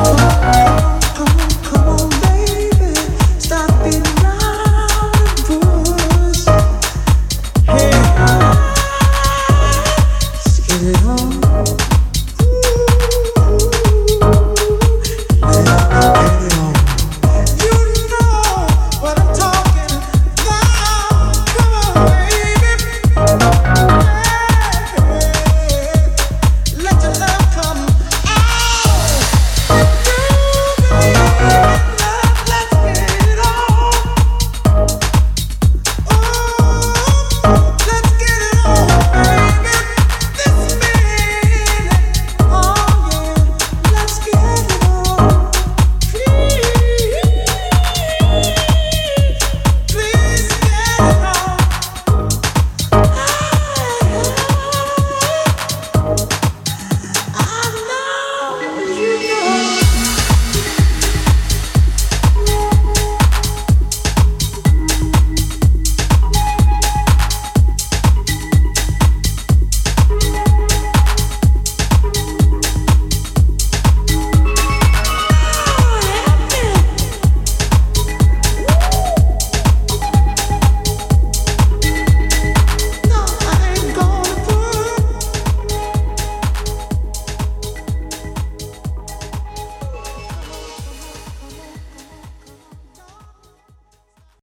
Oh,